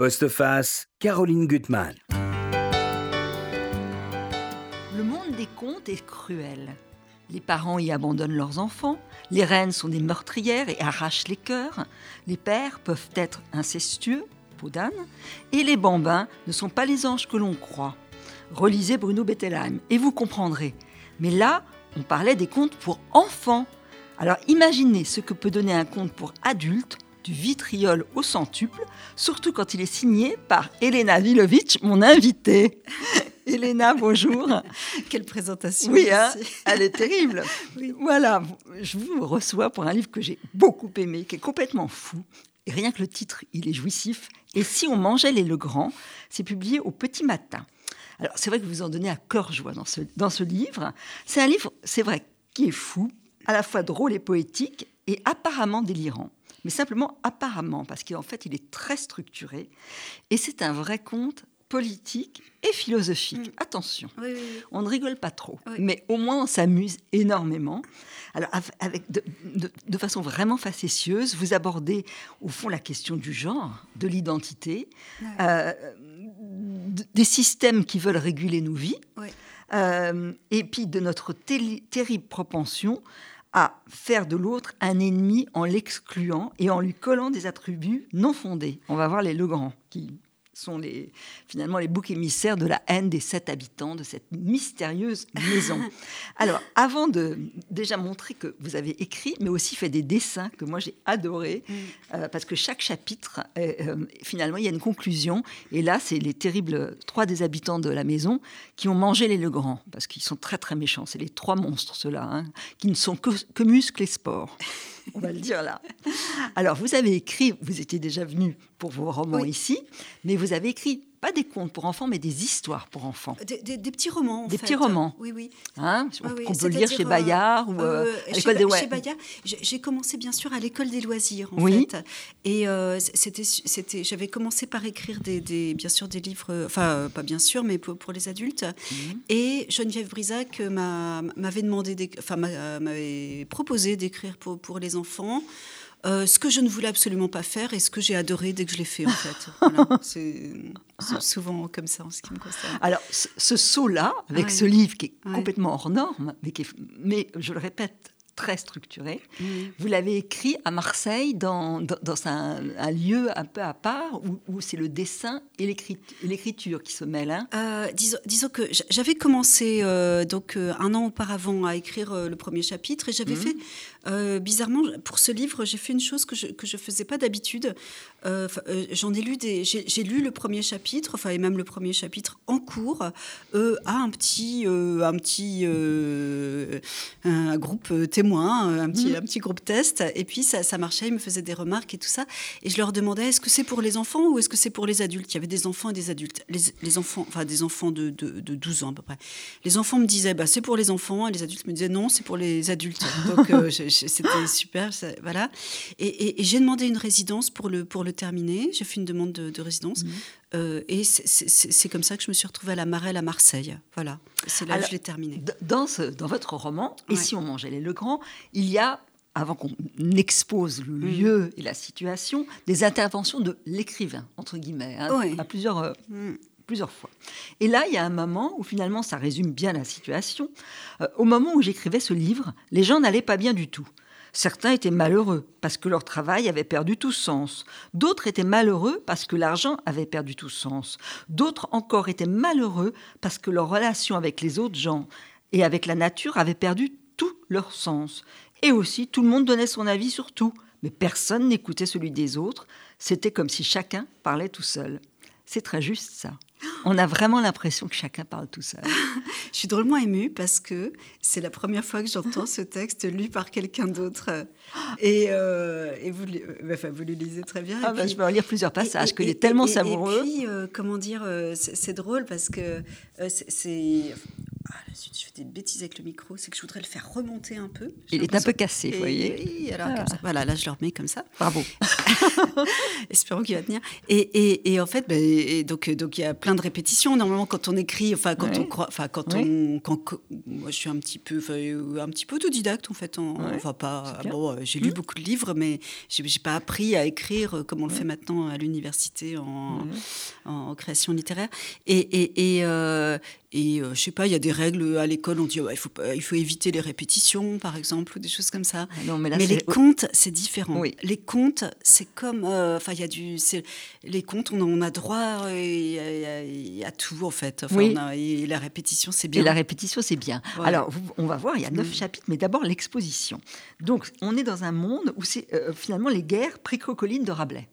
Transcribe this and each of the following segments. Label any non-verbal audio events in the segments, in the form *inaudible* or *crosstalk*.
Postface, Caroline Gutmann. Le monde des contes est cruel. Les parents y abandonnent leurs enfants, les reines sont des meurtrières et arrachent les cœurs, les pères peuvent être incestueux, peau d'âne, et les bambins ne sont pas les anges que l'on croit. Relisez Bruno Bettelheim et vous comprendrez. Mais là, on parlait des contes pour enfants. Alors imaginez ce que peut donner un conte pour adultes du vitriol au centuple, surtout quand il est signé par Elena Vilovitch, mon invitée. *laughs* Elena, bonjour. Quelle présentation. Oui, hein, elle est terrible. *laughs* Voilà, je vous reçois pour un livre que j'ai beaucoup aimé, qui est complètement fou. Et rien que le titre, il est jouissif. Et si on mangeait les Legrand, c'est publié au Petit Matin. Alors, c'est vrai que vous en donnez à cœur joie dans ce, dans ce livre. C'est un livre, c'est vrai, qui est fou, à la fois drôle et poétique, et apparemment délirant mais simplement apparemment, parce qu'en fait, il est très structuré. Et c'est un vrai conte politique et philosophique. Mm. Attention, on ne rigole pas trop, mais au moins on s'amuse énormément. Alors, avec de, façon vraiment facétieuse, vous abordez au fond la question du genre, de l'identité, euh, des systèmes qui veulent réguler nos vies, euh, et puis de notre terrible propension à faire de l'autre un ennemi en l'excluant et en lui collant des attributs non fondés. On va voir les Legrand qui sont les, finalement les boucs émissaires de la haine des sept habitants de cette mystérieuse maison. *laughs* Alors, avant de déjà montrer que vous avez écrit, mais aussi fait des dessins que moi j'ai adorés, mm. euh, parce que chaque chapitre, euh, finalement, il y a une conclusion. Et là, c'est les terribles trois des habitants de la maison qui ont mangé les Legrand, parce qu'ils sont très très méchants. C'est les trois monstres, ceux-là, hein, qui ne sont que, que muscles et sport *laughs* on va le dire là. Alors, vous avez écrit, vous étiez déjà venu pour vos romans ici, mais vous avez écrit pas des contes pour enfants, mais des histoires pour enfants. Des, petits romans, en Des petits romans. Oui, oui. Hein on peut lire chez Bayard ou euh, euh, à l'école des Chez Bayard, j'ai commencé bien sûr à l'école des loisirs, en oui. fait. Et euh, c'était, c'était, j'avais commencé par écrire des, bien sûr des livres, enfin pas bien sûr, mais pour, les adultes. Mhm. Et Geneviève Brisac m'avait demandé, enfin m'avait proposé d'écrire pour, pour les enfants. Euh, ce que je ne voulais absolument pas faire et ce que j'ai adoré dès que je l'ai fait, en fait. *laughs* c'est souvent comme ça en ce qui me concerne. Alors, ce, saut-là, avec ce livre qui est complètement hors norme, mais, qui mais je le répète, très structuré. Vous l'avez écrit à Marseille, dans, dans, un, lieu un peu à part, où, c'est le dessin et l'écriture qui se mêlent. Hein? Euh, disons, que j'avais commencé euh, donc euh, un an auparavant à écrire le premier chapitre et j'avais mhm. fait, bizarrement, pour ce livre, j'ai fait une chose que je ne que je faisais pas d'habitude. J'en ai lu des, j'ai lu le premier chapitre, enfin et même le premier chapitre en cours à un petit, un petit un groupe témoin euh, un petit, mhm. un petit groupe test. Et puis ça, ça, marchait, ils me faisaient des remarques et tout ça. Et je leur demandais est-ce que c'est pour les enfants ou est-ce que c'est pour les adultes? Il y avait des enfants et des adultes. Les, enfants, enfin des enfants de, de, 12 ans à peu près. Les enfants me disaient bah, c'est pour les enfants et les adultes me disaient non, c'est pour les adultes. Donc euh, *laughs* c'était super. voilà. Et, j'ai demandé une résidence pour le, pour le terminer. J'ai fait une demande de, résidence. Mhm. Euh, et c'est comme ça que je me suis retrouvée à la Marelle à Marseille. Voilà, c'est là que je l'ai terminé. Dans, ce, dans votre roman, Et si on mangeait les Legrand, il y a, avant qu'on expose le mm. lieu et la situation, des interventions de l'écrivain, entre guillemets, hein, à plusieurs, euh, mm. Plusieurs fois. Et là, il y a un moment où finalement, ça résume bien la situation. Euh, au moment où j'écrivais ce livre, les gens n'allaient pas bien du tout. Certains étaient malheureux parce que leur travail avait perdu tout sens. D'autres étaient malheureux parce que l'argent avait perdu tout sens. D'autres encore étaient malheureux parce que leur relation avec les autres gens et avec la nature avait perdu tout leur sens. Et aussi, tout le monde donnait son avis sur tout, mais personne n'écoutait celui des autres. C'était comme si chacun parlait tout seul. C'est très juste ça. On a vraiment l'impression que chacun parle tout seul. *laughs* je suis drôlement émue parce que c'est la première fois que j'entends ce texte lu par quelqu'un d'autre. Et, euh, vous, euh, enfin, vous le lisez très bien. Ah bah, je vais en lire plusieurs passages, qu'il est tellement savoureux. Et puis, euh, comment dire, c'est drôle parce que c'est je fais des bêtises avec le micro, c'est que je voudrais le faire remonter un peu. Il est un peu cassé, vous voyez. alors, ah. Voilà, là, je le remets comme ça. Bravo. *laughs* Espérons qu'il va tenir. Et, et, et en fait, ben, donc, donc il y a plein de répétitions. Normalement, quand on écrit, enfin, quand on croit, enfin, quand on, quand, moi, je suis un petit peu, un petit peu autodidacte, en fait. On, enfin, pas. Bon, euh, j'ai lu mmh. beaucoup de livres, mais j'ai, n'ai pas appris à écrire comme on le fait maintenant à l'université en, en, création littéraire. Et, et, et, euh, et euh, je sais pas, il y a des règles à l'école, on dit il, faut, il faut éviter les répétitions, par exemple, ou des choses comme ça. Ah non, mais, les contes, c'est différent. Les contes, c'est comme. Euh, enfin, il y a du. Les contes, on a, on a droit à, tout, en fait. oui. et la répétition, c'est bien. Et la répétition, c'est bien. Alors, on va voir, il y a neuf mm. chapitres, mais d'abord l'exposition. Donc, on est dans un monde où c'est euh, finalement les guerres pré-crocoline de Rabelais.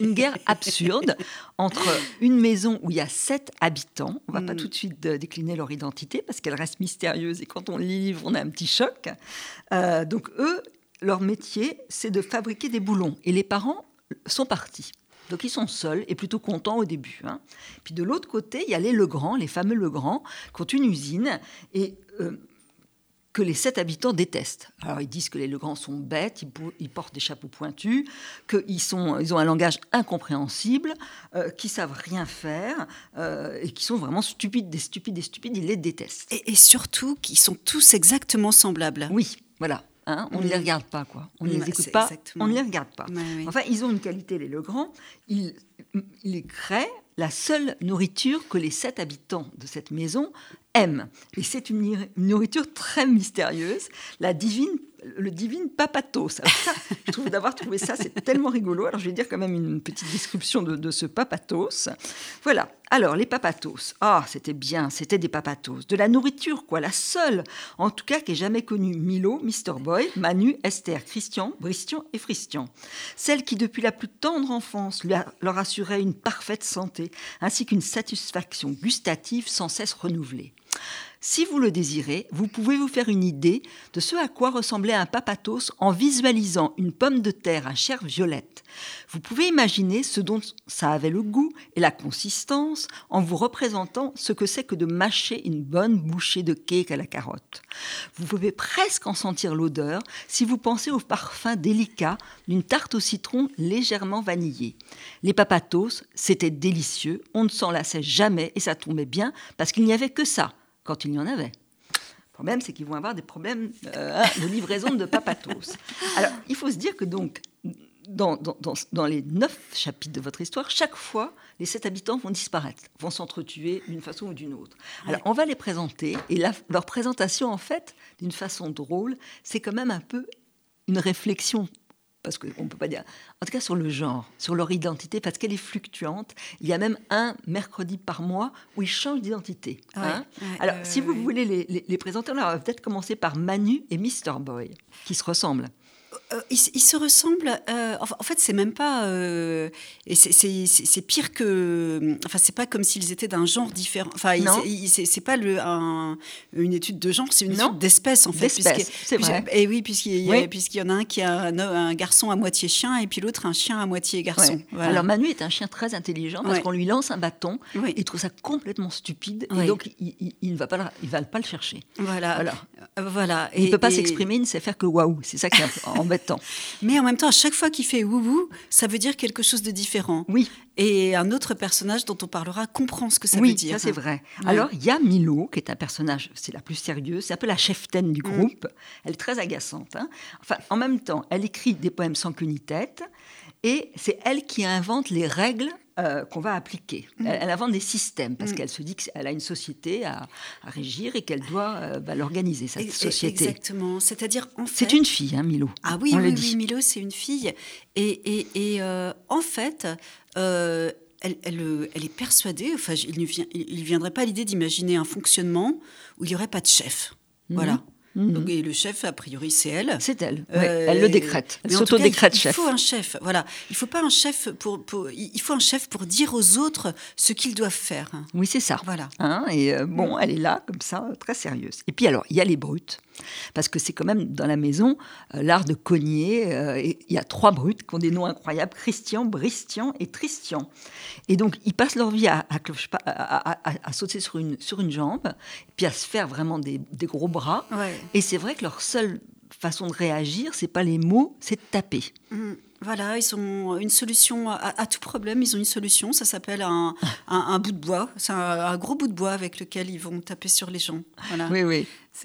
Une guerre absurde entre une maison où il y a sept habitants. On va pas mm. tout de suite euh, décliner leur identité parce qu'elle reste mystérieuse et quand on livre, on a un petit choc. Euh, donc eux, leur métier, c'est de fabriquer des boulons et les parents sont partis. Donc ils sont seuls et plutôt contents au début. Hein. Puis de l'autre côté, il y a les Legrand, les fameux Legrand, qui ont une usine et euh, que les sept habitants détestent. Alors ils disent que les Legrands sont bêtes, ils, portent des chapeaux pointus, qu'ils sont, ils ont un langage incompréhensible, euh, qu'ils savent rien faire euh, et qui sont vraiment stupides, des stupides, des stupides. Ils les détestent. Et, surtout qu'ils sont tous exactement semblables. Oui, voilà. Hein, on ne les regarde pas, quoi. On ne les écoute pas, on ne les regarde pas. Enfin, ils ont une qualité, les Legrands. Ils, ils créent la seule nourriture que les sept habitants de cette maison aiment. Et c'est une nourriture très mystérieuse, la divine le divine papatos. *laughs* je trouve d'avoir trouvé ça, c'est tellement rigolo. Alors, je vais dire quand même une petite description de, ce papatos. Voilà. Alors, les papatos. Ah, c'était bien, c'était des papatos. De la nourriture, quoi, la seule, en tout cas, qui ait jamais connu Milo, Mr. Boy, Manu, Esther, Christian, Bristion et Fristian. Celle qui, depuis la plus tendre enfance, leur assurait une parfaite santé, ainsi qu'une satisfaction gustative sans cesse renouvelée. Si vous le désirez, vous pouvez vous faire une idée de ce à quoi ressemblait un papatos en visualisant une pomme de terre à chair violette. Vous pouvez imaginer ce dont ça avait le goût et la consistance en vous représentant ce que c'est que de mâcher une bonne bouchée de cake à la carotte. Vous pouvez presque en sentir l'odeur si vous pensez au parfum délicat d'une tarte au citron légèrement vanillée. Les papatos, c'était délicieux, on ne s'en lassait jamais et ça tombait bien parce qu'il n'y avait que ça quand il y en avait. Le problème, c'est qu'ils vont avoir des problèmes euh, de livraison de papatos. Alors, il faut se dire que donc, dans, dans, dans, les neuf chapitres de votre histoire, chaque fois, les sept habitants vont disparaître, vont s'entretuer d'une façon ou d'une autre. Alors, on va les présenter, et leur présentation, en fait, d'une façon drôle, c'est quand même un peu une réflexion parce qu'on ne peut pas dire, en tout cas sur le genre, sur leur identité, parce qu'elle est fluctuante. Il y a même un mercredi par mois où ils changent d'identité. Hein. Alors, si vous voulez les, les présenter, on va peut-être commencer par Manu et Mr. Boy, qui se ressemblent. Euh, ils, se ressemblent. Euh, en fait, c'est même pas. Euh, et c'est pire que. Enfin, c'est pas comme s'ils étaient d'un genre différent. Enfin, c'est pas le, une étude de genre, c'est une étude d'espèce en fait. c'est vrai. Et oui, puisqu'il y, en a un qui a un, garçon à moitié chien et puis l'autre un chien à moitié garçon. Alors Manu est un chien très intelligent parce qu'on lui lance un bâton, il trouve ça complètement stupide et donc il, ne va pas, il va pas le chercher. Voilà. Voilà. voilà. il ne peut pas s'exprimer, il ne sait faire que waouh. C'est ça qui est *laughs* embêtant. Mais en même temps, à chaque fois qu'il fait wouhou, ça veut dire quelque chose de différent. Oui. Et un autre personnage dont on parlera comprend ce que ça veut dire. Oui, ça c'est vrai. Alors, il y a Milo, qui est un personnage, c'est la plus sérieuse, c'est un peu la cheftaine du mm. groupe. Elle est très agaçante. Hein. Enfin, en même temps, elle écrit des poèmes sans queue ni tête. Et c'est elle qui invente les règles euh, qu'on va appliquer. Mm. Elle, invente des systèmes parce mm. qu'elle se dit qu'elle a une société à, régir et qu'elle doit euh, bah, l'organiser, cette société. Exactement. C'est-à-dire, en fait. C'est une fille, hein, Milo. Ah oui, oui, oui, Milo, c'est une fille. Et, et, euh, en fait, elle, elle, elle, est persuadée, enfin, il ne viendrait pas l'idée d'imaginer un fonctionnement où il n'y aurait pas de chef. Mm-hmm. Voilà. Mhm. Donc, et le chef, a priori, c'est elle. C'est elle. Euh, elle le décrète. Elle s'auto-décrète chef. Il faut un chef. Voilà. Il faut pas un chef pour, Il faut un chef pour dire aux autres ce qu'ils doivent faire. Oui, c'est ça. Voilà. Hein, et euh, bon, elle est là comme ça, très sérieuse. Et puis alors, il y a les brutes. Parce que c'est quand même dans la maison euh, l'art de cogner. Il y a trois brutes qui ont des noms incroyables Christian, Bristian et Tristian. Et donc, ils passent leur vie à, à, sauter sur une, sur une jambe, puis à se faire vraiment des, des gros bras. Ouais. Et c'est vrai que leur seule façon de réagir, c'est pas les mots, c'est de taper. Mmh. Voilà, ils ont une solution à, tout problème. Ils ont une solution. Ça s'appelle un, un, bout de bois. C'est un, gros bout de bois avec lequel ils vont taper sur les gens. Voilà. Oui, oui. *laughs*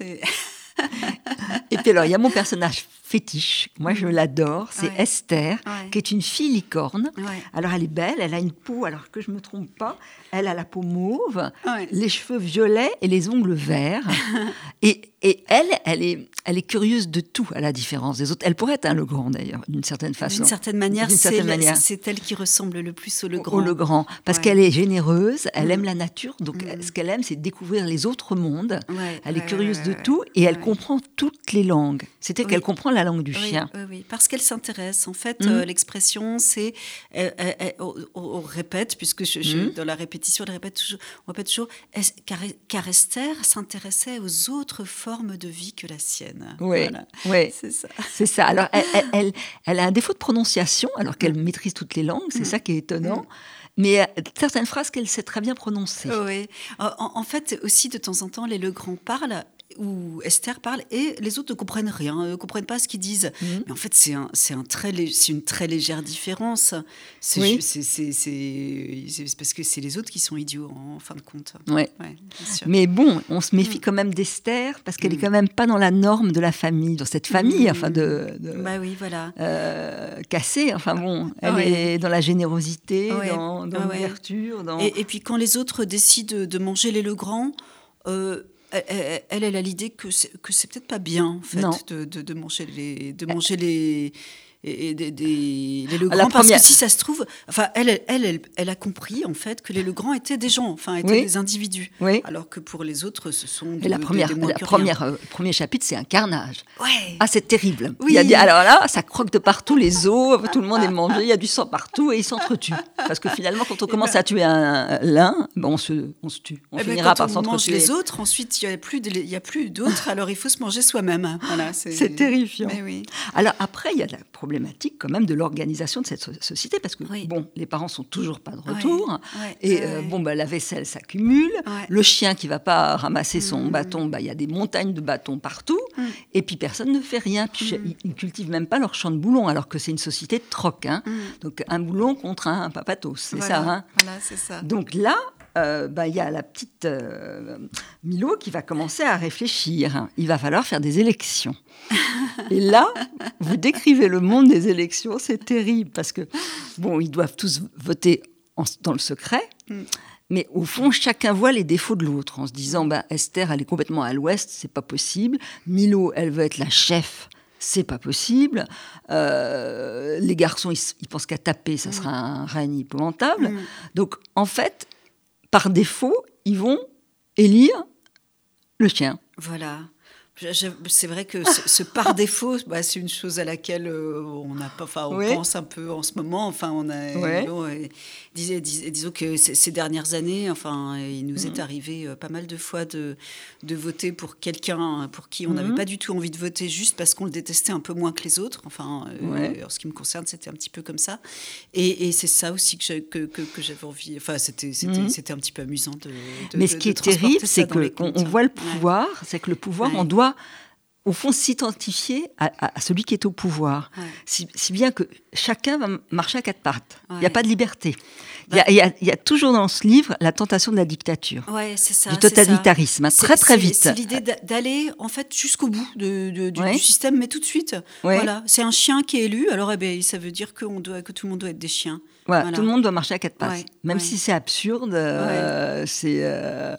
Et puis alors, il y a mon personnage fétiche. Moi, je l'adore. C'est Esther, qui est une fille licorne. Alors, elle est belle. Elle a une peau, alors que je me trompe pas, elle a la peau mauve, les cheveux violets et les ongles verts. *laughs* et, et, elle, elle est, elle est curieuse de tout, à la différence des autres. Elle pourrait être un Legrand, d'ailleurs, d'une certaine façon. D'une certaine manière, c'est elle qui ressemble le plus au Legrand. Au Legrand. Parce qu'elle est généreuse, elle aime la nature. Donc, mm. ce qu'elle aime, c'est découvrir les autres mondes. elle est curieuse de tout et elle comprend toutes les langues. C'est-à-dire qu'elle comprend la langue du chien. Oui, oui, parce qu'elle s'intéresse. En fait, mmh. euh, l'expression, c'est. On, répète, puisque je, mmh. dans la répétition, elle répète toujours, on répète toujours car, Esther s'intéressait aux autres formes de vie que la sienne? Oui, oui. *laughs* c'est ça. C'est ça. Alors, elle, elle, a un défaut de prononciation, alors qu'elle mmh. maîtrise toutes les langues, c'est ça qui est étonnant mais euh, certaines phrases qu'elle sait très bien prononcer. Oui. En, en, fait, aussi, de temps en temps, les Legrand parlent où Esther parle et les autres ne comprennent rien, ne comprennent pas ce qu'ils disent. Mhm. Mais en fait, c'est un, un très, une très légère différence. C'est oui. parce que c'est les autres qui sont idiots en, fin de compte. Ouais. Mais bon, on se méfie mm. quand même d'Esther parce qu'elle est mm. quand même pas dans la norme de la famille, dans cette famille, mm. enfin de, bah oui, voilà. Euh, cassée. Enfin bon, elle est dans la générosité, dans, l'ouverture. Dans... Et, et, puis quand les autres décident de manger les Legrand, euh, elle, elle, a l'idée que c'est, que c'est peut-être pas bien en fait de, de, de, manger les de manger les et, des, des, les Legrand, parce que si ça se trouve, enfin, elle, elle, elle, elle, a compris en fait que les Legrand étaient des gens, enfin, étaient des individus, oui. alors que pour les autres, ce sont des, la première, la première, euh, premier chapitre, c'est un carnage. Ouais. Ah, c'est terrible. Oui. Il y a, alors là, ça croque de partout les os, tout le monde est mangé, il y a du sang partout et ils s'entretuent. Parce que finalement, quand on commence à tuer l'un, ben on, se, on se tue. On eh ben, finira par s'entretuer. mange les autres, ensuite, il n'y a plus, il y a plus d'autres, alors il faut se manger soi-même. Voilà, c'est *laughs* terrifiant. Oui. Alors après, il y a la problématique quand même de l'organisation de cette société parce que bon, les parents sont toujours pas de retour et euh, bon, bah, la vaisselle s'accumule, le chien qui va pas ramasser son mm. bâton, bah, il y a des montagnes de bâtons partout mm. et puis personne ne fait rien. Puis, mm. Ils, cultivent même pas leur champ de boulon alors que c'est une société de troc. Hein. Donc un boulon contre un, papatos, c'est ça, hein. ça. Donc là, euh, bah, il y a la petite euh, Milo qui va commencer à réfléchir. Il va falloir faire des élections. *laughs* Et là, vous décrivez le monde des élections, c'est terrible parce que, bon, ils doivent tous voter dans le secret. Mm. Mais au fond, chacun voit les défauts de l'autre en se disant bah, Esther, elle est complètement à l'ouest, c'est pas possible. Milo, elle veut être la chef, c'est pas possible. Euh, les garçons, ils, pensent qu'à taper, ça mm. sera un règne épouvantable. Mm. Donc, en fait, par défaut, ils vont élire le chien. Voilà. C'est vrai que ce, par *laughs* défaut, bah, c'est une chose à laquelle euh, on n'a pas, enfin, on pense un peu en ce moment. Enfin, on a, disons que ces dernières années, enfin, il nous est mhm. arrivé euh, pas mal de fois de, de voter pour quelqu'un pour qui on n'avait mhm. pas du tout envie de voter, juste parce qu'on le détestait un peu moins que les autres. Enfin, euh, en ce qui me concerne, c'était un petit peu comme ça. Et, c'est ça aussi que, que, que, j'avais envie. Enfin, c'était c'était un petit peu amusant de. Mais ce qui est terrible, c'est qu'on on voit le pouvoir, c'est que le pouvoir, on doit au fond, s'identifier à, celui qui est au pouvoir. Si, bien que chacun va marcher à quatre pattes. Il n'y a pas de liberté. Il y, a, toujours dans ce livre la tentation de la dictature, ça, du totalitarisme, hein, très très vite. C'est l'idée d'aller en fait jusqu'au bout de, du, système, mais tout de suite. Voilà, c'est un chien qui est élu, alors eh ben, ça veut dire que, doit, que tout le monde doit être des chiens. Tout le monde doit marcher à quatre pattes, même si c'est absurde. Euh, c'est euh,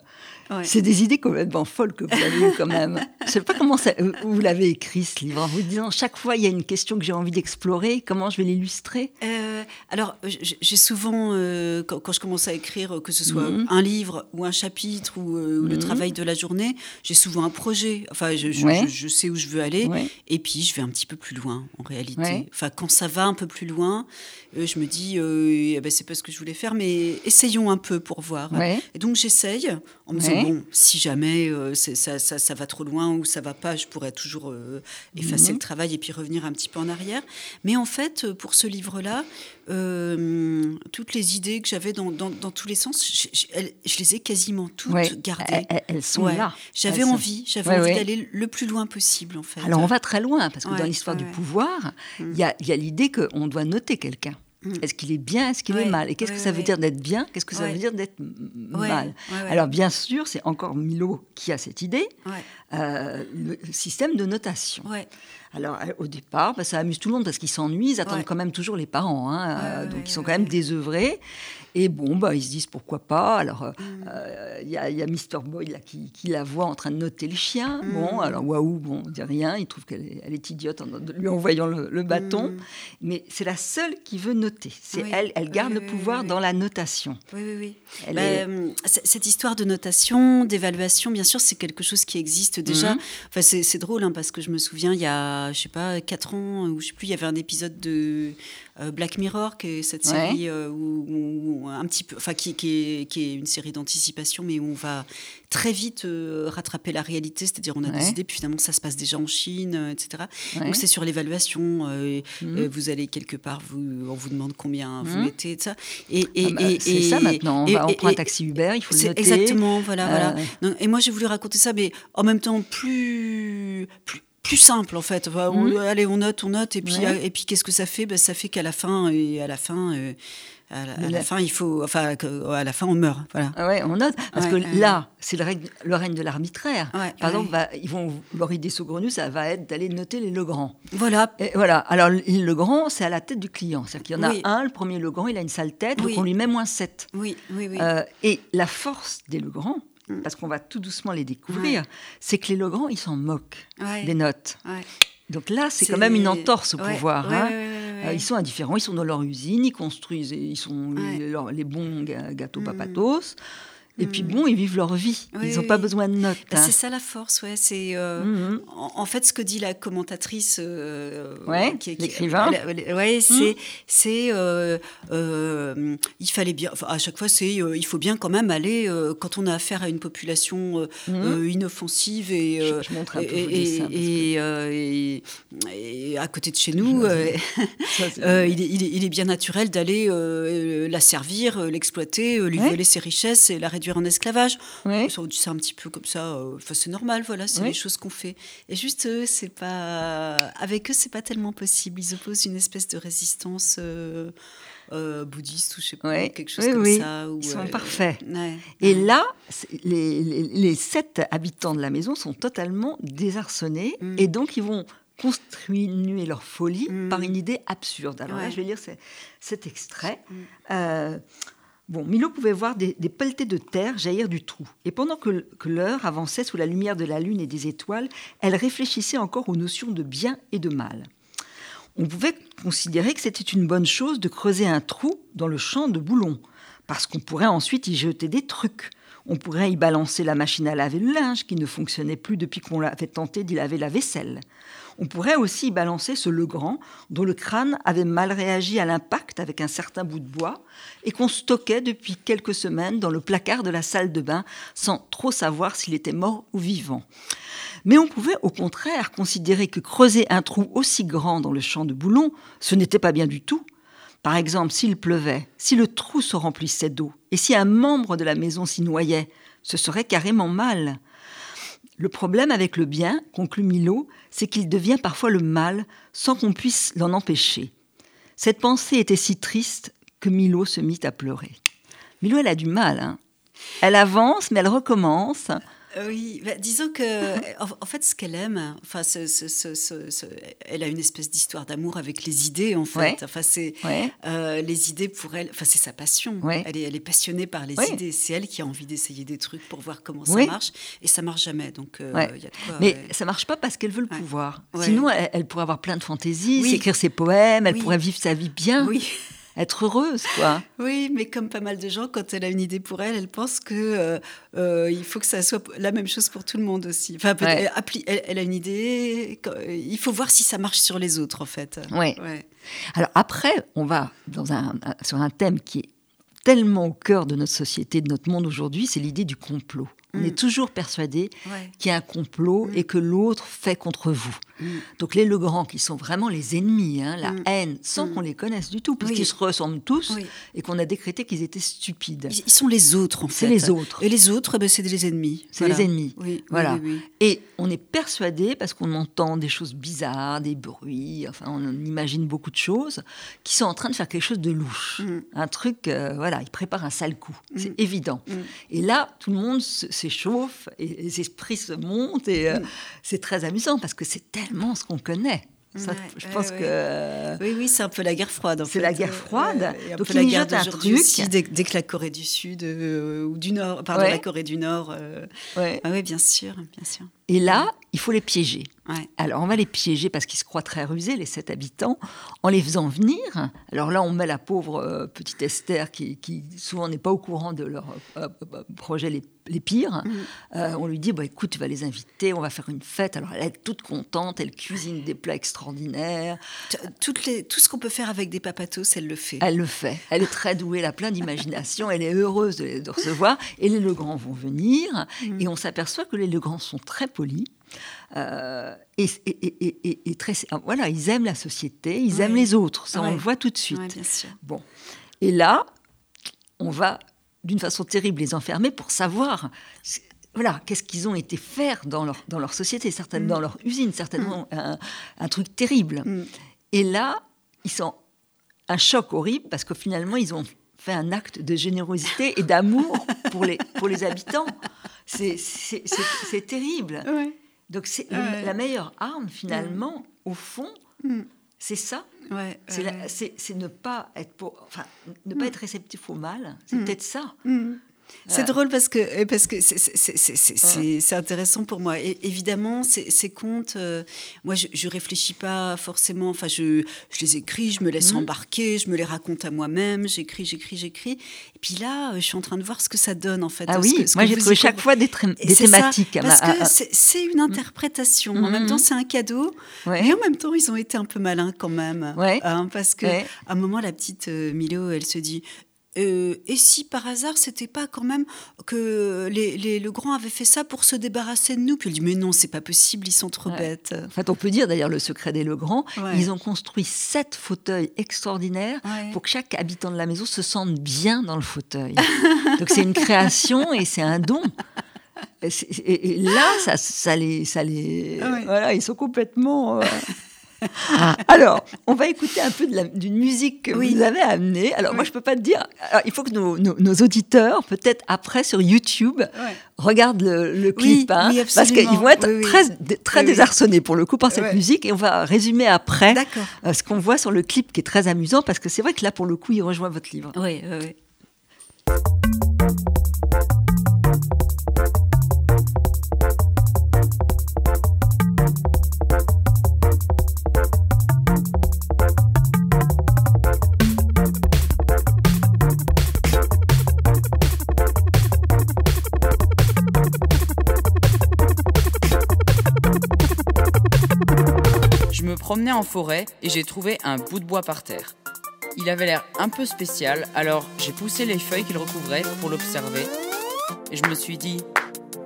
C'est des idées complètement folles que vous avez eues quand même. *laughs* Je ne sais pas comment ça, euh, vous l'avez écrit ce livre, en vous disant chaque fois il y a une question que j'ai envie d'explorer, comment je vais l'illustrer? Euh, Alors, j'ai souvent, euh, quand, je commence à écrire, que ce soit mhm. un livre ou un chapitre ou, le mhm. travail de la journée, j'ai souvent un projet. Enfin, je, je, sais où je veux aller, et puis je vais un petit peu plus loin en réalité. Enfin, quand ça va un peu plus loin, je me dis, eh ben, c'est pas ce que je voulais faire, mais essayons un peu pour voir. Et donc j'essaye en me disant, bon, si jamais euh, ça, ça, ça, va trop loin ou ça va pas, je pourrais toujours euh, effacer mhm. le travail et puis revenir un petit peu en arrière. Mais en fait, euh, pour ce livre-là, toutes les idées que j'avais dans, dans, tous les sens, je, les ai quasiment toutes gardées. Elles, sont là. J'avais envie, j'avais envie d'aller le plus loin possible, en fait. Alors on va très loin, parce que dans l'histoire du pouvoir, il y a, y a l'idée qu'on doit noter quelqu'un. Mm. Est-ce qu'il est bien Est-ce qu'il est mal Et qu'est-ce que ça veut dire d'être bien Qu'est-ce que ça veut dire d'être mal Alors bien sûr, c'est encore Milo qui a cette idée, euh, le système de notation. Alors euh, au départ, bah, ça amuse tout le monde parce qu'ils s'ennuient, ils attendent quand même toujours les parents, hein, euh, donc ils sont quand même désœuvrés. Et bon, bah, ils se disent pourquoi pas. Alors, euh, mm. euh, il y, a, y, a Mr. Boy là, qui, la voit en train de noter le chien. Mm. Bon, alors waouh, bon, on dit rien. Il trouve qu'elle est, elle est, idiote en lui envoyant le, bâton. Mm. Mais c'est la seule qui veut noter. C'est elle, elle garde le pouvoir dans la notation. Oui, oui, oui. Bah, euh, cette histoire de notation, d'évaluation, bien sûr, c'est quelque chose qui existe déjà. Enfin, c'est drôle hein, parce que je me souviens, il y a, je sais pas, 4 ans, ou je sais plus, il y avait un épisode de Black Mirror, qui est cette série euh, où, un petit peu, enfin qui, qui, est, une série d'anticipation, mais où on va très vite euh, rattraper la réalité, c'est-à-dire on a décidé, puis finalement ça se passe déjà en Chine, etc. Donc c'est sur l'évaluation. Mhm. vous allez quelque part, vous, on vous demande combien vous mhm. mettez, et ça. Et, ah bah, c'est ça maintenant. On, prend un taxi Uber, il faut le noter. Exactement, voilà, voilà. et moi j'ai voulu raconter ça, mais en même temps plus, plus plus simple en fait. Mhm. allez, on note, on note, et puis, et puis qu'est-ce que ça fait? Ben, Ça fait qu'à la fin, et à la fin, euh, à la, fin, il faut, enfin, à la fin, on meurt. Voilà. Ah ouais, on note parce que là, c'est le, le, règne de l'arbitraire. Par exemple, bah, ils vont leur idée saugrenue, ça va être d'aller noter les Legrand. Voilà. Et voilà. Alors le Legrand, c'est à la tête du client. C'est-à-dire qu'il y en a un, le premier Legrand, il a une sale tête, donc on lui met moins 7. Oui, oui, oui. Euh, et la force des Legrand, Mm. parce qu'on va tout doucement les découvrir, c'est que les Legrand, ils s'en moquent des notes. Donc là, c'est quand même une entorse au pouvoir. Hein. Euh, ils sont indifférents, ils sont dans leur usine, ils construisent, ils sont les, bons gâteaux mm. papatos. Et puis bon, ils vivent leur vie. ils n'ont pas besoin de notes. Bah, c'est hein. ça la force, ouais. C'est euh, mm-hmm. en, fait ce que dit la commentatrice, euh, ouais, l'écrivain. Ouais, c'est mm. c'est euh, il fallait bien. à chaque fois, c'est il faut bien quand même aller quand on a affaire à une population inoffensive et et, et, à côté de chez nous, *laughs* il, est, il, est, bien naturel d'aller la servir, l'exploiter, lui voler ses richesses et la réduire en esclavage. C'est un petit peu comme ça. Euh, enfin, c'est normal, voilà, c'est les choses qu'on fait. Et juste, eux, c'est pas. Avec eux, c'est pas tellement possible. Ils opposent une espèce de résistance. Euh, euh, bouddhiste ou je sais pas, quelque chose comme ça. Ils sont parfaits. Et là, les, les, sept habitants de la maison sont totalement désarçonnés mm. et donc ils vont continuer leur folie mm. par une idée absurde. Alors là, je vais lire cet extrait. Mm. Milo pouvait voir des, pelletés de terre jaillir du trou. Et pendant que, l'heure avançait sous la lumière de la lune et des étoiles, elle réfléchissait encore aux notions de bien et de mal. On pouvait considérer que c'était une bonne chose de creuser un trou dans le champ de boulon, parce qu'on pourrait ensuite y jeter des trucs. On pourrait y balancer la machine à laver le linge qui ne fonctionnait plus depuis qu'on l'avait tenté d'y laver la vaisselle. On pourrait aussi balancer ce Legrand, dont le crâne avait mal réagi à l'impact avec un certain bout de bois, et qu'on stockait depuis quelques semaines dans le placard de la salle de bain, sans trop savoir s'il était mort ou vivant. Mais on pouvait au contraire considérer que creuser un trou aussi grand dans le champ de boulon, ce n'était pas bien du tout. Par exemple, s'il pleuvait, si le trou se remplissait d'eau, et si un membre de la maison s'y noyait, ce serait carrément mal. Le problème avec le bien, conclut Milo, c'est qu'il devient parfois le mal sans qu'on puisse l'en empêcher. Cette pensée était si triste que Milo se mit à pleurer. Milo, elle a du mal. Hein. Elle avance, mais elle recommence. Oui, bah, disons que, en, fait, ce qu'elle aime, enfin, elle a une espèce d'histoire d'amour avec les idées, en fait. Enfin, c'est euh, les idées pour elle. Enfin, c'est sa passion. Elle, est, elle est passionnée par les idées. C'est elle qui a envie d'essayer des trucs pour voir comment ça marche, et ça marche jamais. Donc, euh, y a de quoi, Mais ça marche pas parce qu'elle veut le pouvoir. Sinon, elle, pourrait avoir plein de fantaisies, écrire ses poèmes, elle pourrait vivre sa vie bien. Oui être heureuse, quoi. Oui, mais comme pas mal de gens, quand elle a une idée pour elle, elle pense que euh, euh, il faut que ça soit la même chose pour tout le monde aussi. Enfin, elle, elle, a une idée, il faut voir si ça marche sur les autres, en fait. Ouais. Alors après, on va dans un, sur un thème qui est tellement au cœur de notre société, de notre monde aujourd'hui, c'est l'idée du complot. On est mm. toujours persuadé qu'il y a un complot mm. et que l'autre fait contre vous. Mm. Donc les Legrand, qui sont vraiment les ennemis, hein, la haine, sans qu'on les connaisse du tout, puisqu'ils se ressemblent tous et qu'on a décrété qu'ils étaient stupides. Ils sont les autres, en fait. C'est les autres. Et les autres, ben, c'est des ennemis. C'est les ennemis. voilà. Et on est persuadé, parce qu'on entend des choses bizarres, des bruits, enfin, on imagine beaucoup de choses, qui sont en train de faire quelque chose de louche. Un truc, euh, voilà, ils préparent un sale coup. C'est évident. Et là, tout le monde s'échauffe et les esprits se montent et euh, mm. c'est très amusant parce que c'est tellement ce qu'on connaît. je pense que. Oui, oui, c'est un peu la guerre froide. C'est la guerre froide. Donc, il jette un truc. Aussi, dès, que la Corée du Sud euh, ou du Nord, pardon, la Corée du Nord. Euh, ah oui, bien sûr, bien sûr. Et là, il faut les piéger. Alors, on va les piéger parce qu'ils se croient très rusés, les sept habitants, en les faisant venir. Alors là, on met la pauvre petite Esther qui, souvent n'est pas au courant de leur projet les les pires. Mm. Euh, on lui dit bah, écoute, tu vas les inviter, on va faire une fête. Alors elle est toute contente, elle cuisine des plats extraordinaires. Toutes les, tout ce qu'on peut faire avec des papatos, elle le fait. Elle le fait. Elle est très douée, elle a plein d'imagination, elle est heureuse de les recevoir. Et les Legrand vont venir mm. et on s'aperçoit que les Legrand sont très Euh, et, et, très, voilà, ils aiment la société, ils aiment les autres, ça on le voit tout de suite. Bon, et là, on va d'une façon terrible les enfermer pour savoir voilà, qu'est-ce qu'ils ont été faire dans leur, dans leur société, certainement mm. dans leur usine, certainement mm. un, truc terrible. Mm. Et là, ils sont un choc horrible parce que finalement, ils ont fait un acte de générosité et d'amour pour les, pour les habitants. C'est terrible. *laughs* Donc, c'est la meilleure arme, finalement, au fond, c'est ça. Ouais, c'est ne pas être pour, enfin, ne pas mm. être réceptif au mal. C'est mm. peut-être ça. Mm. C'est drôle parce que parce que c'est intéressant pour moi. Et évidemment, ces contes, euh, moi, je, je réfléchis pas forcément. Enfin, je, je, les écris, je me laisse mhm. embarquer, je me les raconte à moi-même. J'écris, j'écris, j'écris. Et puis là, euh, je suis en train de voir ce que ça donne en fait. Ah oui, moi j'ai trouvé chaque fois des, des thématiques. parce que c'est une interprétation. En même mhm. temps, c'est un cadeau. Et en même temps, ils ont été un peu malins quand même. Hein, parce que à un moment, la petite euh, Milo, elle se dit euh, et si par hasard, c'était pas quand même que les, les Legrand avaient fait ça pour se débarrasser de nous Puis elle dit Mais non, c'est pas possible, ils sont trop bêtes. En fait, on peut dire d'ailleurs le secret des Legrand ils ont construit sept fauteuils extraordinaires pour que chaque habitant de la maison se sente bien dans le fauteuil. *laughs* Donc c'est une création et c'est un don. Et, là, ça, ça les. Ça les Voilà, ils sont complètement. Euh, Alors, on va écouter un peu d'une musique que vous avez amenée. Alors, moi, je ne peux pas te dire. il faut que nos, auditeurs, peut-être après sur YouTube, regardent le, clip. Hein, parce qu'ils vont être très, très désarçonnés pour le coup par cette musique. Et on va résumer après euh, ce qu'on voit sur le clip qui est très amusant. Parce que c'est vrai que là, pour le coup, il rejoint votre livre. Oui, oui, promenais en forêt et j'ai trouvé un bout de bois par terre. Il avait l'air un peu spécial, alors j'ai poussé les feuilles qu'il recouvrait pour l'observer. Et je me suis dit,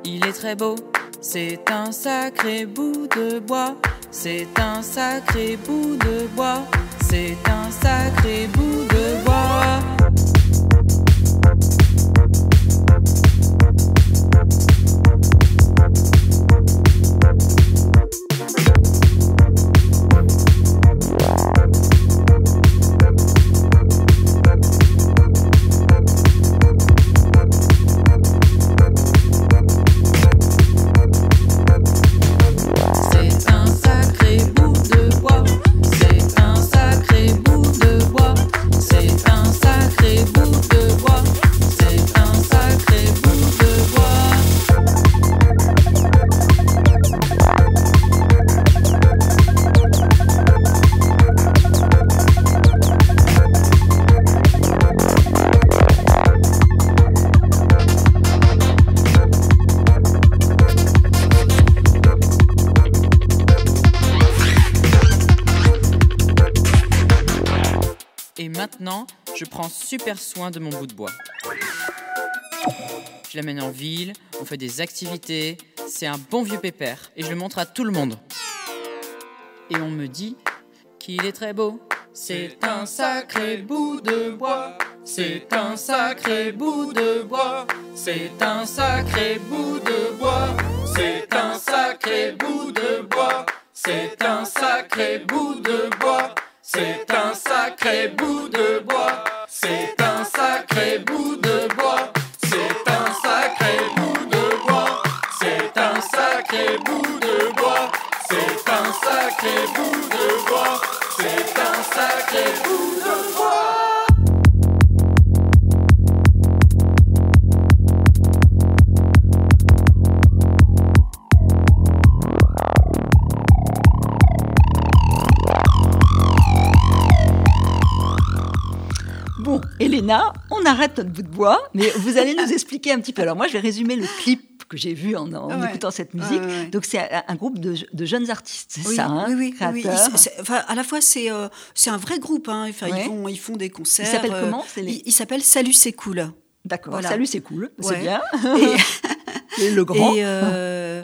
il est très beau, c'est un sacré bout de bois, c'est un sacré bout de bois, c'est un sacré bout de bois. Je prends super soin de mon bout de bois. Je l'amène en ville, on fait des activités, c'est un bon vieux pépère et je le montre à tout le monde. Et on me dit qu'il est très beau. C'est un sacré bout de bois. C'est un sacré bout de bois. C'est un sacré bout de bois. C'est un sacré bout de bois. C'est un sacré bout de bois. C'est un sacré bout de bois. C'est un sacré bout de bois. C'est un sacré bout de bois. C'est un sacré bout de bois. C'est un sacré bout de bois. C'est un sacré bout de bois. On arrête notre bout de bois, mais vous allez nous expliquer un petit peu. Alors moi, je vais résumer le clip que j'ai vu en, en Ouais. écoutant cette musique. Ouais, ouais. Donc c'est un, groupe de, de jeunes artistes, c'est Oui, ça, hein, oui, oui, oui. Ils- c'est- enfin, à la fois, c'est euh, c'est un vrai groupe. Hein. Enfin, ils, font, ils font des concerts. Ils s'appellent euh, comment les- Ils il s'appelle Salut, c'est cool. D'accord, Voilà. salut, c'est cool, c'est bien. Et, *laughs* Et le grand. *laughs* et, euh,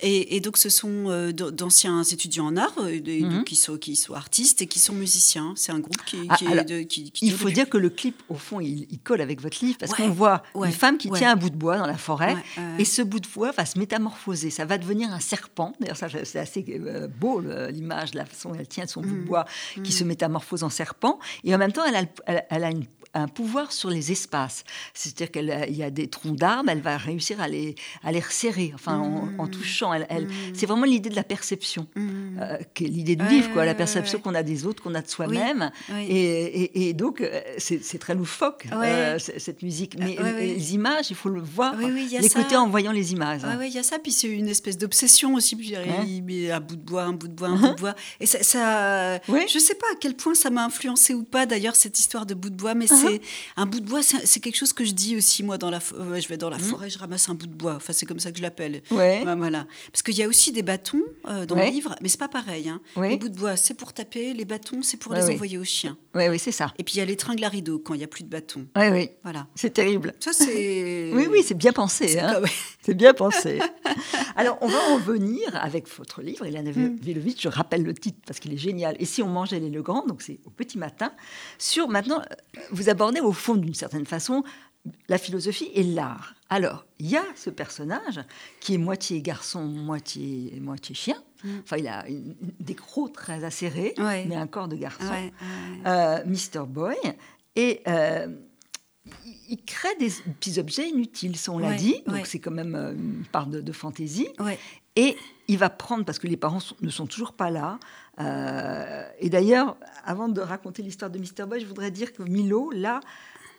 et- et donc, ce sont euh, d'anciens étudiants en art, euh, des- Mhm. qui, sont, qui sont artistes et qui sont musiciens. C'est un groupe qui, Ah, qui alors, est de, qui, qui Il faut dire que le clip, au fond, il, il colle avec votre livre parce Ouais, qu'on voit ouais, une femme qui ouais. tient un bout de bois dans la forêt et ce bout de bois va se métamorphoser. Ça va devenir un serpent. D'ailleurs, ça, c'est assez euh, beau l'image, la façon dont elle tient son bout de bois qui se métamorphose en serpent. Et en même temps, elle a, le- elle- elle a une- un pouvoir sur les espaces. C'est-à-dire qu'il y a des troncs d'arbres, elle va réussir à les, à les resserrer, enfin, en, en touchant. Elle, elle- C'est vraiment l'idée de la perception, Mm. euh, qui est l'idée du Ouais, livre, quoi, la perception ouais. qu'on a des autres, qu'on a de soi-même. oui. Et, et- et donc, euh, c'est très loufoque, euh, cette musique. Mais Euh, les images, il faut le voir, Oui, oui, l'écouter en voyant les images. Ouais, il y a ça, puis c'est une espèce d'obsession aussi. Puis il met un bout de bois, un bout de bois, un bout de bois. Et ça, ça je sais pas à quel point ça m'a influencé ou pas d'ailleurs cette histoire de bout de bois, mais c'est un bout de bois, c'est quelque chose que je dis aussi moi dans la, euh, je vais dans la forêt, je ramasse un bout de bois. Enfin, c'est comme ça que je l'appelle. Ouais. Voilà. Parce qu'il y a aussi des bâtons euh, dans Ouais. le livre, mais c'est pas pareil. Hein. Ouais. Les bouts de bois, c'est pour taper, les bâtons, c'est pour les envoyer aux chiens. Oui, oui, c'est ça. Et puis il y a les tringles à rideau quand il y a plus de bâtons. Oui, oui, Voilà. c'est terrible. Ça c'est. *laughs* Oui, oui, c'est bien pensé. c'est hein. comme- *laughs* C'est bien pensé. Alors, on va en venir avec votre livre, Hélène Mm. Vilovitch. Je rappelle le titre parce qu'il est génial. Et si on mangeait les Legrand, donc c'est au petit matin. Sur maintenant, euh, vous abordez au fond d'une certaine façon la philosophie et l'art. Alors, il y a ce personnage qui est moitié garçon, moitié, moitié chien. Enfin, il a une- des crocs très acérés, Mm. Ouais. mais un corps de garçon. Ouais, ouais. Euh, Mr. Boy. Et euh, il- crée des petits objets inutiles, ça, on l'a Ouais, dit. Donc ouais. c'est quand même euh, une part de, de fantaisie. Ouais. Et il va prendre, parce que les parents sont- ne sont toujours pas là. euh, et d'ailleurs, avant de raconter l'histoire de Mr. Boy, je voudrais dire que Milo, là,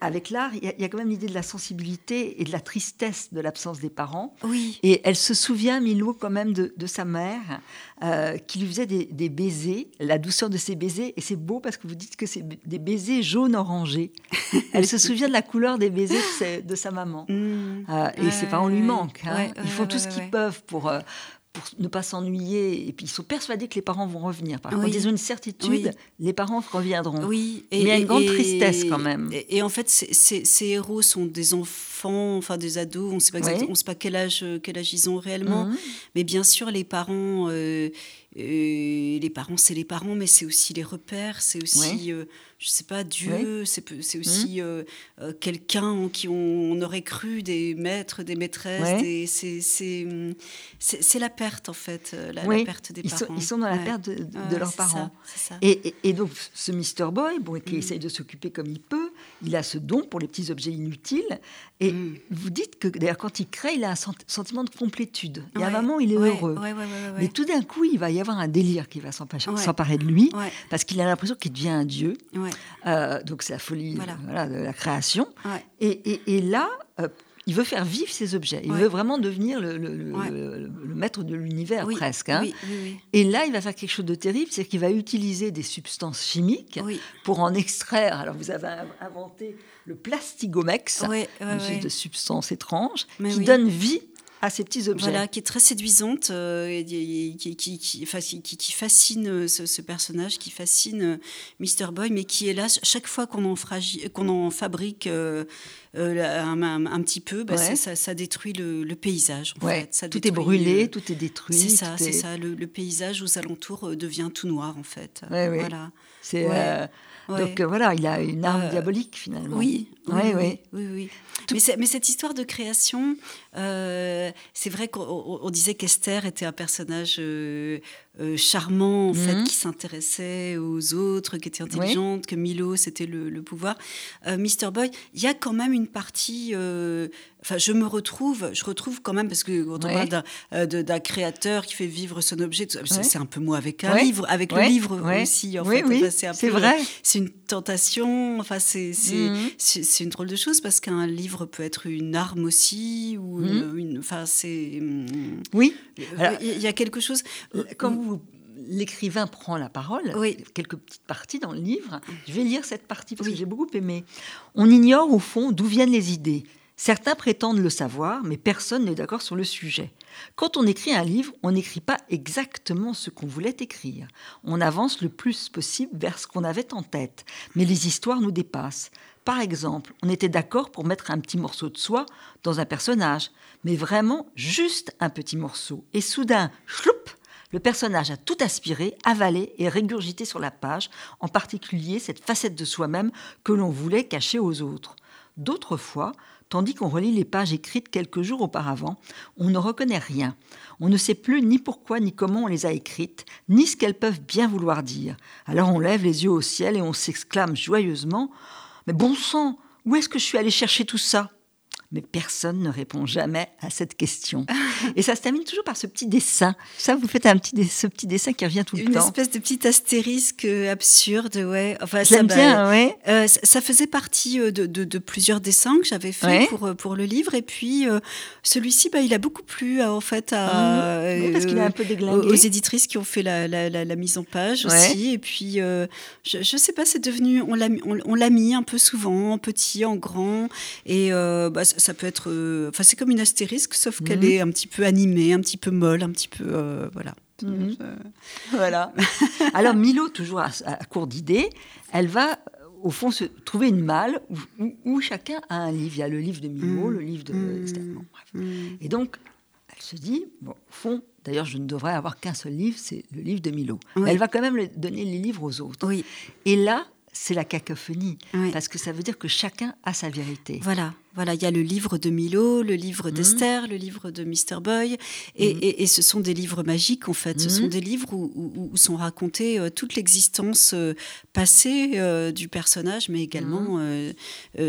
avec l'art, il y, a- il y a quand même l'idée de la sensibilité et de la tristesse de l'absence des parents. Oui. Et elle se souvient, Milo, quand même, de, de sa mère, euh, qui lui faisait des, des baisers, la douceur de ses baisers. Et c'est beau parce que vous dites que c'est des baisers jaune-orangé. *laughs* elle se souvient de la couleur des baisers de, sa maman. Mmh. Euh, et Ouais, ses parents lui manquent. hein. ouais, Ils font tout ce qu'ils peuvent pour, euh, pour ne pas s'ennuyer. Et puis ils sont persuadés que les parents vont revenir. Par contre, Oui. ils ont une certitude, Oui. les parents reviendront. Oui, Mais il y a une grande tristesse quand même. Et, et en fait, ces- héros sont des enfants, enfin des ados. On ne sait pas exactement, on sait pas quel âge, quel âge ils ont réellement. Mhm. Mais bien sûr, les parents, euh, euh, les parents, c'est les parents, mais c'est aussi les repères, c'est aussi, euh, je sais pas, Dieu, c'est c'est aussi euh, euh, quelqu'un en qui on, on aurait cru, des maîtres, des maîtresses. Oui. des- c'est- la perte en fait, euh, la, perte des Ils sont, parents. ils sont dans la Ouais. perte de, leurs parents. ça, c'est ça. Et, et- et donc, ce Mr. Boy, bon, qui essaye de s'occuper comme il peut, il a ce don pour les petits objets inutiles. Et Mm. vous dites que, d'ailleurs, quand il crée, il a un sent- sentiment de complétude. Il y a moment, il est ouais, heureux. ouais, ouais, Mais tout d'un coup, il va y avoir un délire qui va s'emparer de lui, parce qu'il a l'impression qu'il devient un dieu. Euh, donc, c'est la folie Voilà. voilà, de la création. ouais. Et, et- et là, euh, il veut faire vivre ces objets. Il Ouais. veut vraiment devenir le, le- le- Ouais. le- le maître de l'univers, Oui, presque. hein. Oui, oui, oui. Et là, il va faire quelque chose de terrible, c'est qu'il va utiliser des substances chimiques pour en extraire. Alors, vous avez inventé le plastigomex, une de substance étrange, Mais qui donne vie à ces petits objets. Voilà, qui est très séduisante, euh, et, qui, qui, qui, qui, fascine euh, ce, personnage, qui fascine euh, Mr. Boy, mais qui, hélas, chaque fois qu'on en, qu'on en fabrique un, un, petit peu, bah, ça, ça, détruit le, paysage. En fait. ça tout est brûlé, tout est détruit. C'est ça, c'est ça. Le, paysage aux alentours devient tout noir, en fait. Voilà. C'est donc voilà, il a une arme diabolique finalement. Oui, oui, oui. oui, oui. Mais, mais, cette histoire de création, euh, c'est vrai qu'on disait qu'Esther était un personnage euh, euh, charmant, en fait, mhm. qui s'intéressait aux autres, qui était intelligente, que Milo, c'était le, pouvoir. Mr. Boy, il y a quand même une partie. Enfin, je me retrouve, je retrouve quand même, parce que quand on parle d'un créateur qui fait vivre son objet, c'est un peu moi avec un livre, avec le livre aussi, en fait. c'est vrai. C'est une tentation, enfin, c'est mhm. c'est une drôle de chose, parce qu'un livre peut être une arme aussi, ou Mhm. Enfin, c'est. Mm, oui. Il y a quelque chose. Quand vous l'écrivain prend la parole, oui. quelques petites parties dans le livre. Je vais lire cette partie parce que j'ai beaucoup aimé. On ignore au fond d'où viennent les idées. Certains prétendent le savoir, mais personne n'est d'accord sur le sujet. Quand on écrit un livre, on n'écrit pas exactement ce qu'on voulait écrire. On avance le plus possible vers ce qu'on avait en tête, mais les histoires nous dépassent. Par exemple, on était d'accord pour mettre un petit morceau de soie dans un personnage, mais vraiment juste un petit morceau. Et soudain, chloup, le personnage a tout aspiré, avalé et régurgité sur la page, en particulier cette facette de soi-même que l'on voulait cacher aux autres. D'autres fois, tandis qu'on relit les pages écrites quelques jours auparavant, on ne reconnaît rien. On ne sait plus ni pourquoi ni comment on les a écrites, ni ce qu'elles peuvent bien vouloir dire. Alors on lève les yeux au ciel et on s'exclame joyeusement Mais bon sang, où est-ce que je suis allé chercher tout ça? Mais personne ne répond jamais à cette question. *laughs* Et ça se termine toujours par ce petit dessin. Ça, vous faites un petit, ce petit dessin qui revient tout le temps. Une espèce de petit astérisque euh, absurde, ouais. Enfin, ça, bien, bah, ouais. Euh, ça faisait partie de, de, plusieurs dessins que j'avais fait pour, pour le livre. Et puis, celui-ci, bah, il a beaucoup plu, en fait, à, mmh. parce qu'il est un peu déglingué. aux éditrices qui ont fait la, la, la, mise en page aussi. Et puis, je ne sais pas, c'est devenu, on l'a on, l'a mis un peu souvent, en petit, en grand. Et bah, ça peut être. Euh, enfin, c'est comme une astérisque, sauf qu'elle mhm. est un petit peu animée, un petit peu molle, un petit peu. Euh, voilà. Mhm. Euh, voilà. *laughs* Alors, Milo, toujours à, court d'idées, elle va au fond se trouver une malle où, chacun a un livre. Il y a le livre de Milo, mhm. le livre de Et donc, elle se dit, bon, au fond, d'ailleurs, je ne devrais avoir qu'un seul livre, c'est le livre de Milo. Elle va quand même donner les livres aux autres. Oui. Et là, c'est la cacophonie, parce que ça veut dire que chacun a sa vérité. Voilà, voilà, il y a le livre de Milo, le livre d'Esther, le livre de Mr. Boy, et, ce sont des livres magiques en fait. Ce sont des livres où, sont racontées euh, toute l'existence euh, passée euh, du personnage, mais également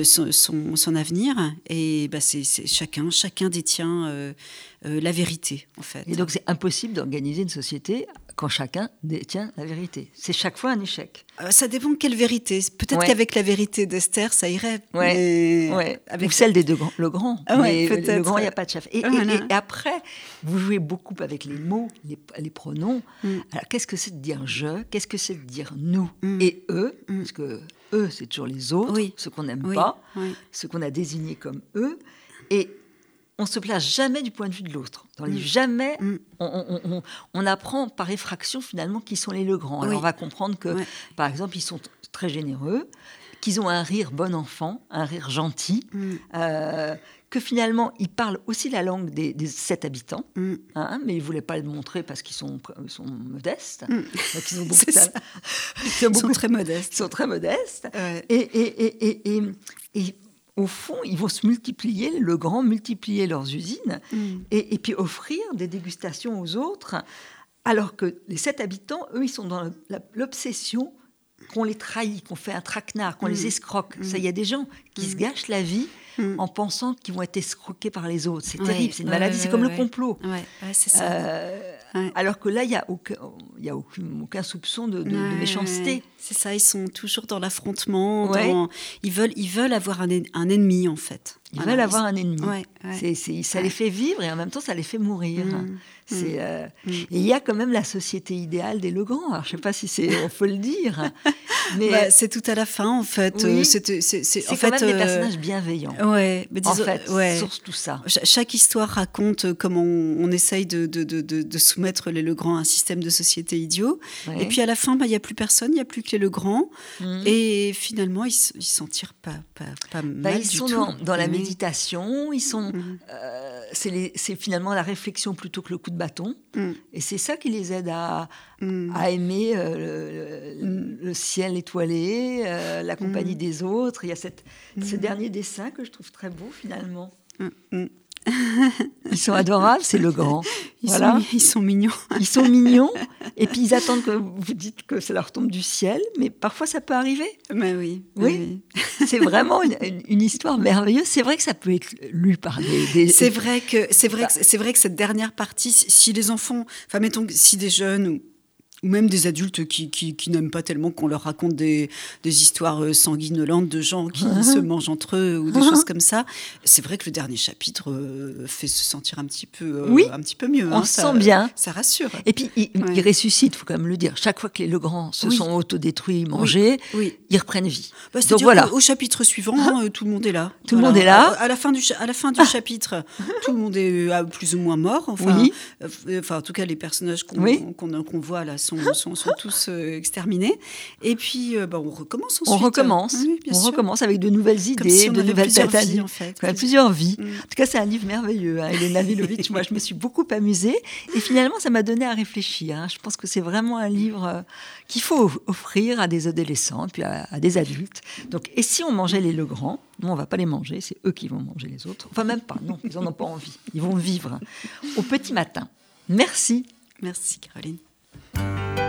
son, avenir. Et bah, c'est chacun, chacun détient la vérité en fait. Et donc c'est impossible d'organiser une société quand chacun détient la vérité. C'est chaque fois un échec. Ça dépend de quelle vérité. Peut-être qu'avec la vérité d'Esther, ça irait. Ouais. Avec... Celle des deux grands. Le grand. Ah mais le grand, il n'y a pas de chef. Et, après, vous jouez beaucoup avec les mots, les, pronoms. Mm. Alors, qu'est-ce que c'est de dire je? Qu'est-ce que c'est de dire nous? Mm. et eux mm. Parce que eux, c'est toujours les autres, ceux qu'on n'aime pas, ceux qu'on a désignés comme eux. Et on se place jamais du point de vue de l'autre. Dans mm. jamais, mm. on, apprend par effraction finalement qui sont les Legrands. Alors on va comprendre que, par exemple, ils sont très généreux, qu'ils ont un rire bon enfant, un rire gentil, mm. euh, que finalement ils parlent aussi la langue des, sept habitants, hein, mais ils voulaient pas le montrer parce qu'ils sont, sont modestes. ils, sont ils, sont très modestes. Ils sont très modestes. Et, et, et, et au fond, ils vont se multiplier, le grand multiplier leurs usines, mm. et, puis offrir des dégustations aux autres, alors que les sept habitants, eux, ils sont dans l'obsession qu'on les trahit, qu'on fait un traquenard, qu'on les mm. escroque. Ça, il y a des gens qui se mm. gâchent la vie en pensant qu'ils vont être escroqués par les autres. C'est terrible, c'est une maladie, c'est comme le complot. Ouais, c'est ça. Euh, alors que là, il n'y a, aucun, il n'y a aucun, aucun soupçon de, de, de méchanceté. C'est ça, ils sont toujours dans l'affrontement. Dans- Ils, veulent, ils veulent avoir un ennemi, en fait. Ils Voilà, veulent avoir un ennemi. Ouais, ouais. C'est- ça les fait vivre et en même temps ça les fait mourir. Mm. C'est, euh, Mm. Et il y a quand même la société idéale des Legrand. Alors je sais pas si c'est, on peut le dire, *laughs* mais Bah, c'est tout à la fin, en fait. Oui. Euh, c'était- c'est, c'est- en quand fait, même des euh, personnages bienveillants. Ouais, mais en disons- fait, ouais. sur tout ça. Cha- Chaque histoire raconte comment on, on essaye de, de, de, de- de soumettre les Legrand à un système de société idiot. Et puis à la fin, bah, il n'y a plus personne, il n'y a plus que les Legrand. Mm. Et finalement, ils ils s'en tirent pas, pas, pas Bah, mal ils du sont tout. dans, dans la. Méditation, ils sont, Mhm. euh, c'est, finalement la réflexion plutôt que le coup de bâton, Mm. et c'est ça qui les aide à, Mm. à aimer euh, le, ciel étoilé, euh, la compagnie Mm. des autres. Il y a cette, ce dernier dessin que je trouve très beau finalement. Ils sont adorables, c'est le grand. Ils, Voilà. sont, mi- ils sont mignons. Ils sont mignons, et puis ils *laughs* attendent que vous dites que ça leur tombe du ciel, mais parfois ça peut arriver. Mais oui. Oui. *laughs* C'est vraiment une, histoire merveilleuse. C'est vrai que ça peut être lu par des. des- C'est vrai que c'est vrai que c'est vrai que cette dernière partie, si- les enfants, enfin mettons si des jeunes ou, ou même des adultes qui, qui, qui n'aiment pas tellement qu'on leur raconte des, des histoires euh, sanguinolentes de gens qui *laughs* se mangent entre eux ou des *laughs* choses comme ça, c'est vrai que le dernier chapitre euh, fait se sentir un petit peu, euh, Oui. un petit peu mieux. On hein, se ça- sent bien. Ça rassure. Et puis Ouais. ils ressuscitent, il faut quand même le dire. Chaque fois que les Legrand se Oui. sont autodétruits, mangés, Oui. ils reprennent vie. Bah, Donc voilà. au chapitre suivant, euh, tout le monde est là. Tout le monde est là. À, à la fin du, à la fin du chapitre, *laughs* tout le monde est plus ou moins mort. Enfin, Oui. enfin, en tout cas, les personnages qu'on qu'on voit là sont, sont, sont tous euh, exterminés. Et puis, euh, bah, on recommence On ensuite. recommence. Oui, bien on sûr. recommence avec de nouvelles Comme idées, si on de avait nouvelles plusieurs vies, dire. en fait. Plusieurs vies. Mm. En tout cas, c'est un livre merveilleux. Hein. Elena Vilovitch, moi, je me suis beaucoup amusée. Et finalement, ça m'a donné à réfléchir. hein. Je pense que c'est vraiment un livre euh, qu'il faut off- offrir à des adolescents, puis à, à des adultes. Donc, et si on mangeait les Legrand Non, on va pas les manger, c'est eux qui vont manger les autres. Enfin, même pas, non, ils en ont pas envie. Ils vont vivre au petit matin. Merci. Merci, Caroline. Bye.